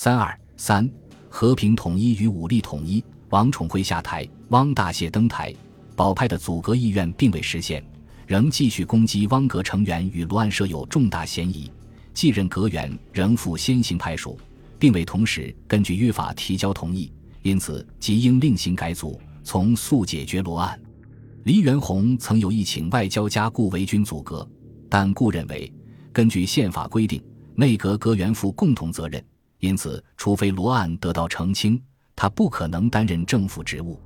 三二三，和平统一与武力统一。王宠惠下台，汪大燮登台，保派的阻隔意愿并未实现，仍继续攻击汪阁成员与罗案设有重大嫌疑。继任阁员仍负先行派属，并未同时根据约法提交同意，因此即应另行改组，从速解决罗案。黎元洪曾有意请外交家顾维钧阻隔，但顾认为，根据宪法规定，内阁阁员负共同责任。因此，除非罗案得到澄清，他不可能担任政府职务。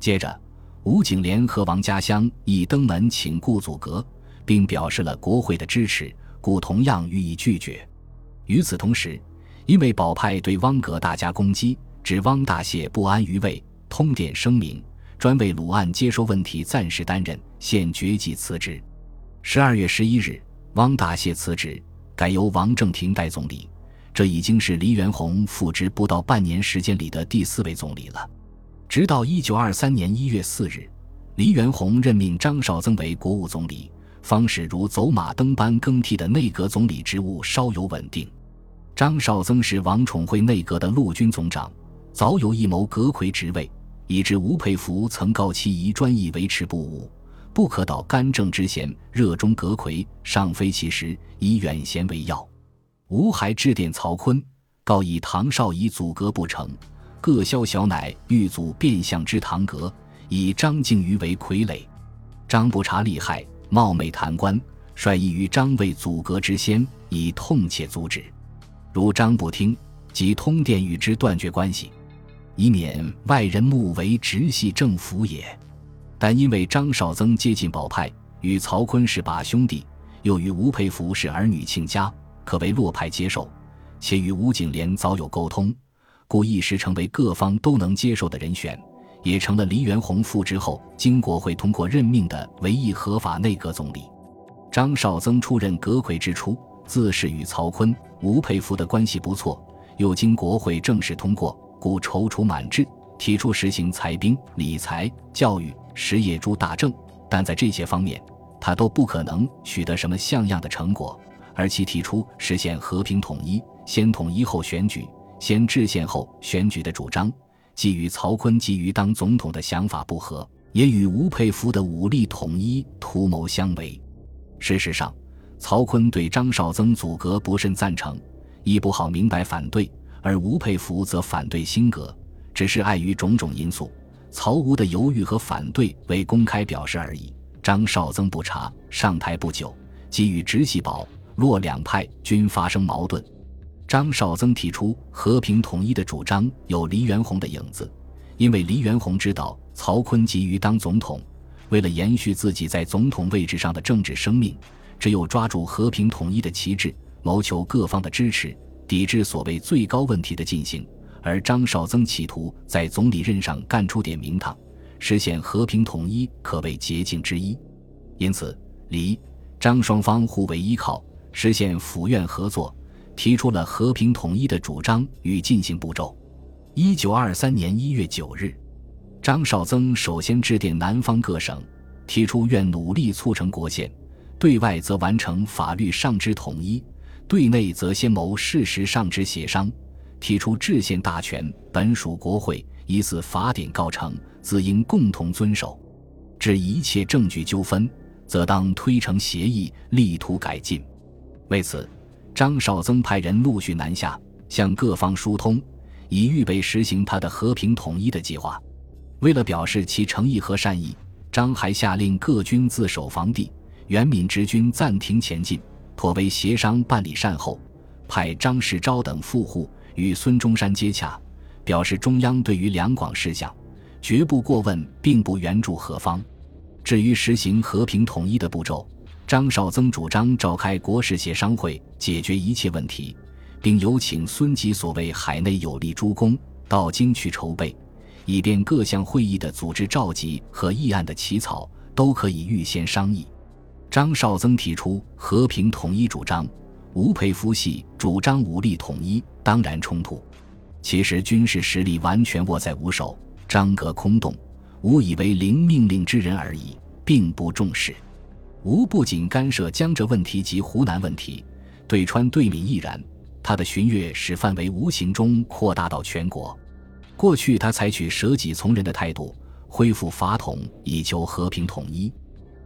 接着，吴景莲和王家湘已登门请顾阻隔，并表示了国会的支持，故同样予以拒绝。与此同时，因为保派对汪阁大加攻击，指汪大燮不安于位，通电声明，专为鲁案接收问题暂时担任，现决计辞职。十二月十一日，汪大燮辞职，改由王正廷代总理。这已经是黎元洪复职不到半年时间里的第四位总理了。直到一九二三年一月四日，黎元洪任命张绍曾为国务总理，方使如走马灯般更替的内阁总理职务稍有稳定。张绍曾是王宠惠内阁的陆军总长，早有一谋阁魁职位，以致吴佩孚曾告其宜专意维持不武，不可蹈干政之嫌，热衷阁魁，尚非其时，以远贤为要。吴还致电曹锟，告以唐绍仪阻隔不成，各萧小乃欲阻变相之堂阁，以张敬瑜为傀儡。张不察利害，冒昧谈官，率意于张为阻隔之先，以痛切阻止。如张不听，即通电与之断绝关系，以免外人目为直系政府也。但因为张绍曾接近保派，与曹锟是把兄弟，又与吴佩孚是儿女亲家。可为洛派接受，且与吴景莲早有沟通，故一时成为各方都能接受的人选，也成了黎元洪复职后经国会通过任命的唯一合法内阁总理。张绍曾出任阁魁之初，自是与曹锟、吴佩孚的关系不错，又经国会正式通过，故踌躇满志，提出实行裁兵、理财、教育、实业诸大政，但在这些方面，他都不可能取得什么像样的成果。而其提出实现和平统一、先统一后选举、先制宪后选举的主张，既与曹锟急于当总统的想法不合，也与吴佩孚的武力统一图谋相违。事实上，曹锟对张绍曾阻隔不甚赞成，亦不好明白反对；而吴佩孚则反对新阁，只是碍于种种因素，曹吴的犹豫和反对未公开表示而已。张绍曾不查上台不久，给予直系保。洛两派均发生矛盾，张绍曾提出和平统一的主张有黎元洪的影子，因为黎元洪知道曹锟急于当总统，为了延续自己在总统位置上的政治生命，只有抓住和平统一的旗帜，谋求各方的支持，抵制所谓最高问题的进行。而张绍曾企图在总理任上干出点名堂，实现和平统一，可谓捷径之一。因此，黎、张双方互为依靠。实现府院合作，提出了和平统一的主张与进行步骤。一九二三年一月九日，张绍曾首先致电南方各省，提出愿努力促成国宪，对外则完成法律上之统一，对内则先谋事实上之协商，提出制宪大权本属国会，依次法典告成，自应共同遵守。至一切证据纠纷，则当推成协议，力图改进。为此，张绍曾派人陆续南下，向各方疏通，以预备实行他的和平统一的计划。为了表示其诚意和善意，张还下令各军自守防地，袁敏直军暂停前进，妥为协商办理善后。派张世钊等赴沪与孙中山接洽，表示中央对于两广事项绝不过问，并不援助何方。至于实行和平统一的步骤，张绍曾主张召开国事协商会，解决一切问题，并有请孙吉所谓海内有力诸公到京去筹备，以便各项会议的组织召集和议案的起草都可以预先商议。张绍曾提出和平统一主张，吴佩孚系主张武力统一，当然冲突。其实军事实力完全握在吴手，张阁空洞，吴以为领命令之人而已，并不重视。吴不仅干涉江浙问题及湖南问题，对川对闽亦然。他的巡阅使范围无形中扩大到全国。过去他采取舍己从人的态度，恢复法统以求和平统一，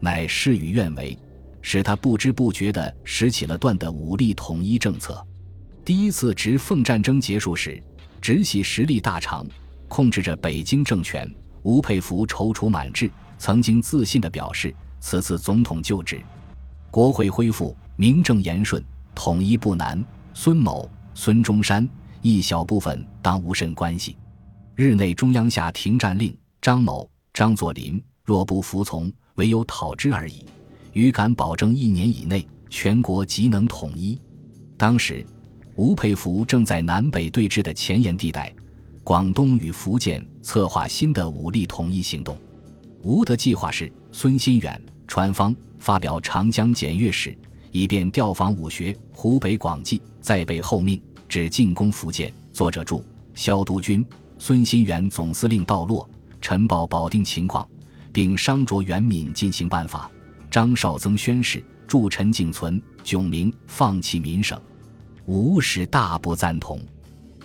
乃事与愿违，使他不知不觉地拾起了断的武力统一政策。第一次直奉战争结束时，直系实力大长，控制着北京政权。吴佩孚踌躇满志，曾经自信地表示：“此次总统就职，国会恢复，名正言顺，统一不难。孙某、孙中山一小部分当无甚关系。日内中央下停战令，张某、张作霖若不服从，唯有讨之而已。于敢保证一年以内，全国即能统一。”当时。吴佩孚正在南北对峙的前沿地带，广东与福建策划新的武力统一行动。吴的计划是：孙新远、传芳发表长江检阅使，以便调防武学；湖北广济再备后命，指进攻福建。作者注：萧督军孙新远总司令到洛，陈报保定情况，并商酌袁敏进行办法。张绍曾宣誓，助陈景存、炯明放弃民省。吴氏大不赞同，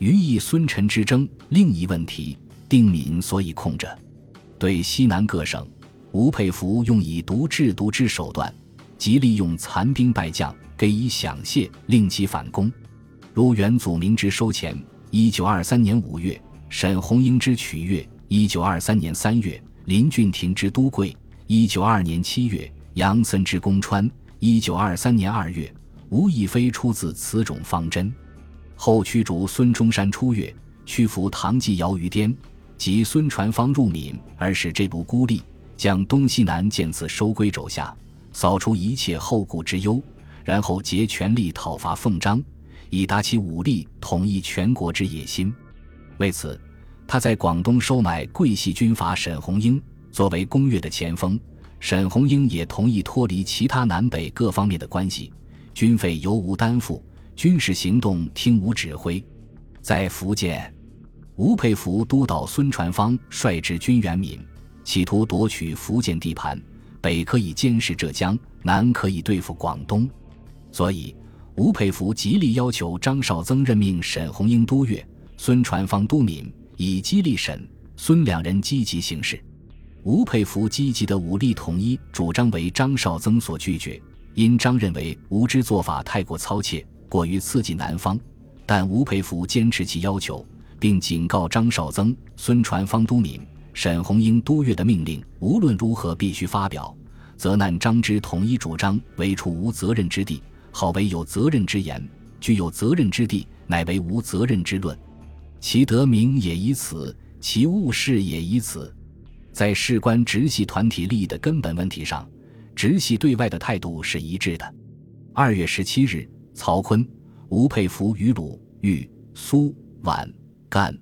余以孙陈之争另一问题，定敏所以控着。对西南各省，吴佩孚用以毒制毒之手段，即利用残兵败将，给以饷械，令其反攻。如元祖明之收钱，一九二三年五月；沈鸿英之取悦，一九二三年三月；林俊廷之都贵，一九二年七月；杨森之攻川，一九二三年二月。无亦非出自此种方针。后驱逐孙中山出越，屈服唐继尧于滇，及孙传芳入闽，而使这部孤立，将东西南渐次收归肘下，扫除一切后顾之忧，然后竭全力讨伐奉章，以达其武力统一全国之野心。为此，他在广东收买桂系军阀沈鸿英作为攻越的前锋，沈鸿英也同意脱离其他南北各方面的关系。军费由吴担负，军事行动听吴指挥。在福建，吴佩孚督导孙传芳率直军援闽，企图夺取福建地盘，北可以监视浙江，南可以对付广东。所以，吴佩孚极力要求张绍曾任命沈鸿英督粤，孙传芳督闽，以激励沈、孙两人积极行事。吴佩孚积极的武力统一主张为张绍曾所拒绝。因张认为吴之做法太过操切，过于刺激南方，但吴佩孚坚持其要求，并警告张绍曾、孙传芳都敏、沈鸿英督粤的命令无论如何必须发表，责难张之统一主张为处无责任之地，好为有责任之言；具有责任之地，乃为无责任之论。其得名也以此，其误事也以此。在事关直系团体利益的根本问题上。直系对外的态度是一致的。二月十七日，曹锟、吴佩孚与鲁、豫、苏、皖、但、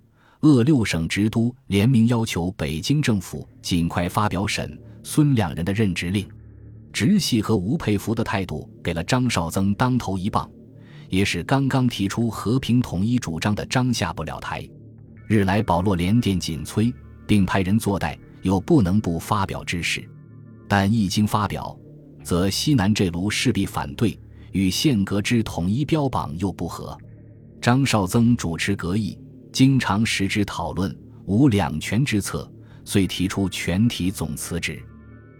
鄂六省直督联名要求北京政府尽快发表沈、孙两人的任职令。直系和吴佩孚的态度给了张绍曾当头一棒，也使刚刚提出和平统一主张的张下不了台。日来保罗连电紧催，并派人坐待，有不能不发表之事。但一经发表，则西南这卢势必反对，与宪革之统一标榜又不合。张绍曾主持阁议，经常实之讨论，无两全之策，遂提出全体总辞职，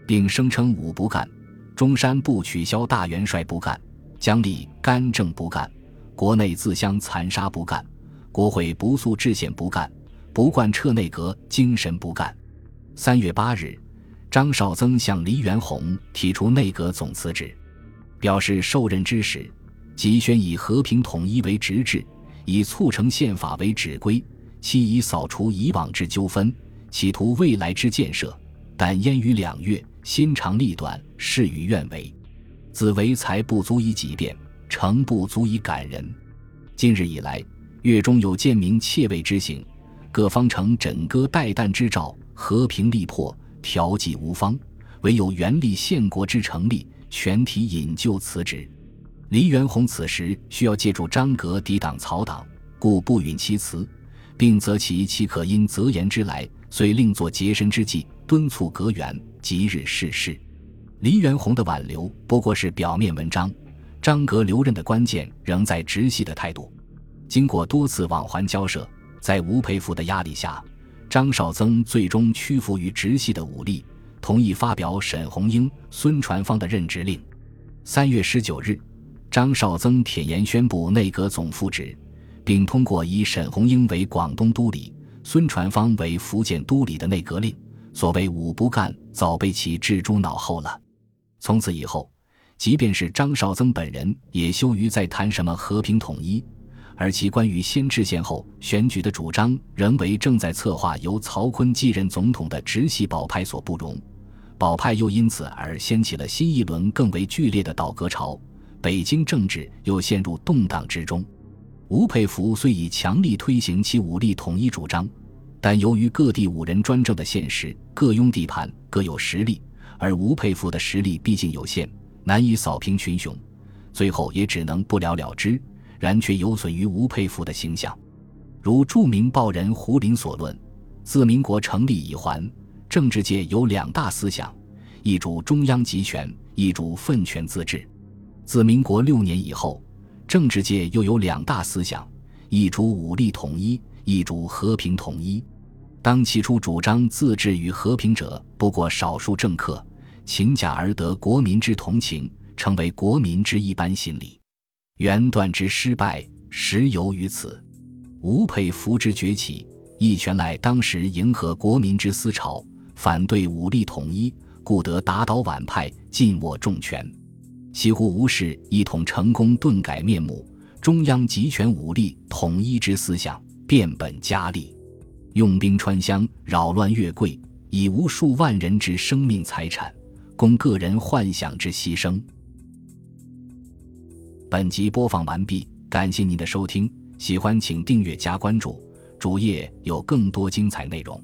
并声称武不干，中山不取消大元帅不干，江立干政不干，国内自相残杀不干，国会不肃制宪不干，不贯彻内阁精神不干。三月八日。张绍曾向黎元洪提出内阁总辞职，表示受任之时，即宣以和平统一为直志，以促成宪法为指归，期以扫除以往之纠纷，企图未来之建设。但焉于两月，心长力短，事与愿违。子为才不足以己变，诚不足以感人。今日以来，月中有贱民窃位之行，各方呈枕戈待旦之兆，和平力破。调剂无方，唯有原立宪国之成立，全体引咎辞职。黎元洪此时需要借助张阁抵挡曹党，故不允其辞，并责其岂可因责言之来，遂另作洁身之计，敦促阁员即日逝世。黎元洪的挽留不过是表面文章，张阁留任的关键仍在直系的态度。经过多次往还交涉，在吴佩孚的压力下，张绍曾最终屈服于直系的武力，同意发表沈鸿英、孙传芳的任职令。三月十九日，张绍曾铁言宣布内阁总副职，并通过以沈鸿英为广东督理、孙传芳为福建督理的内阁令。所谓“五不干”早被其置诸脑后了。从此以后，即便是张绍曾本人，也羞于再谈什么和平统一。而其关于先制宪后选举的主张，仍为正在策划由曹锟继任总统的直系保派所不容。保派又因此而掀起了新一轮更为剧烈的倒戈潮，北京政治又陷入动荡之中。吴佩孚虽已强力推行其武力统一主张，但由于各地五人专政的现实，各拥地盘，各有实力，而吴佩孚的实力毕竟有限，难以扫平群雄，最后也只能不了了之。然却有损于吴佩孚的形象，如著名报人胡林所论：自民国成立以还，政治界有两大思想，一主中央集权，一主分权自治；自民国六年以后，政治界又有两大思想，一主武力统一，一主和平统一。当起初主张自治与和平者，不过少数政客，请假而得国民之同情，成为国民之一般心理。元断之失败，实由于此。吴佩孚之崛起，亦全赖当时迎合国民之思潮，反对武力统一，故得打倒皖派，尽握重权。几乎吴氏一统成功，顿改面目。中央集权武力统一之思想变本加厉，用兵穿乡，扰乱越贵，以无数万人之生命财产，供个人幻想之牺牲。本集播放完毕，感谢您的收听，喜欢请订阅加关注，主页有更多精彩内容。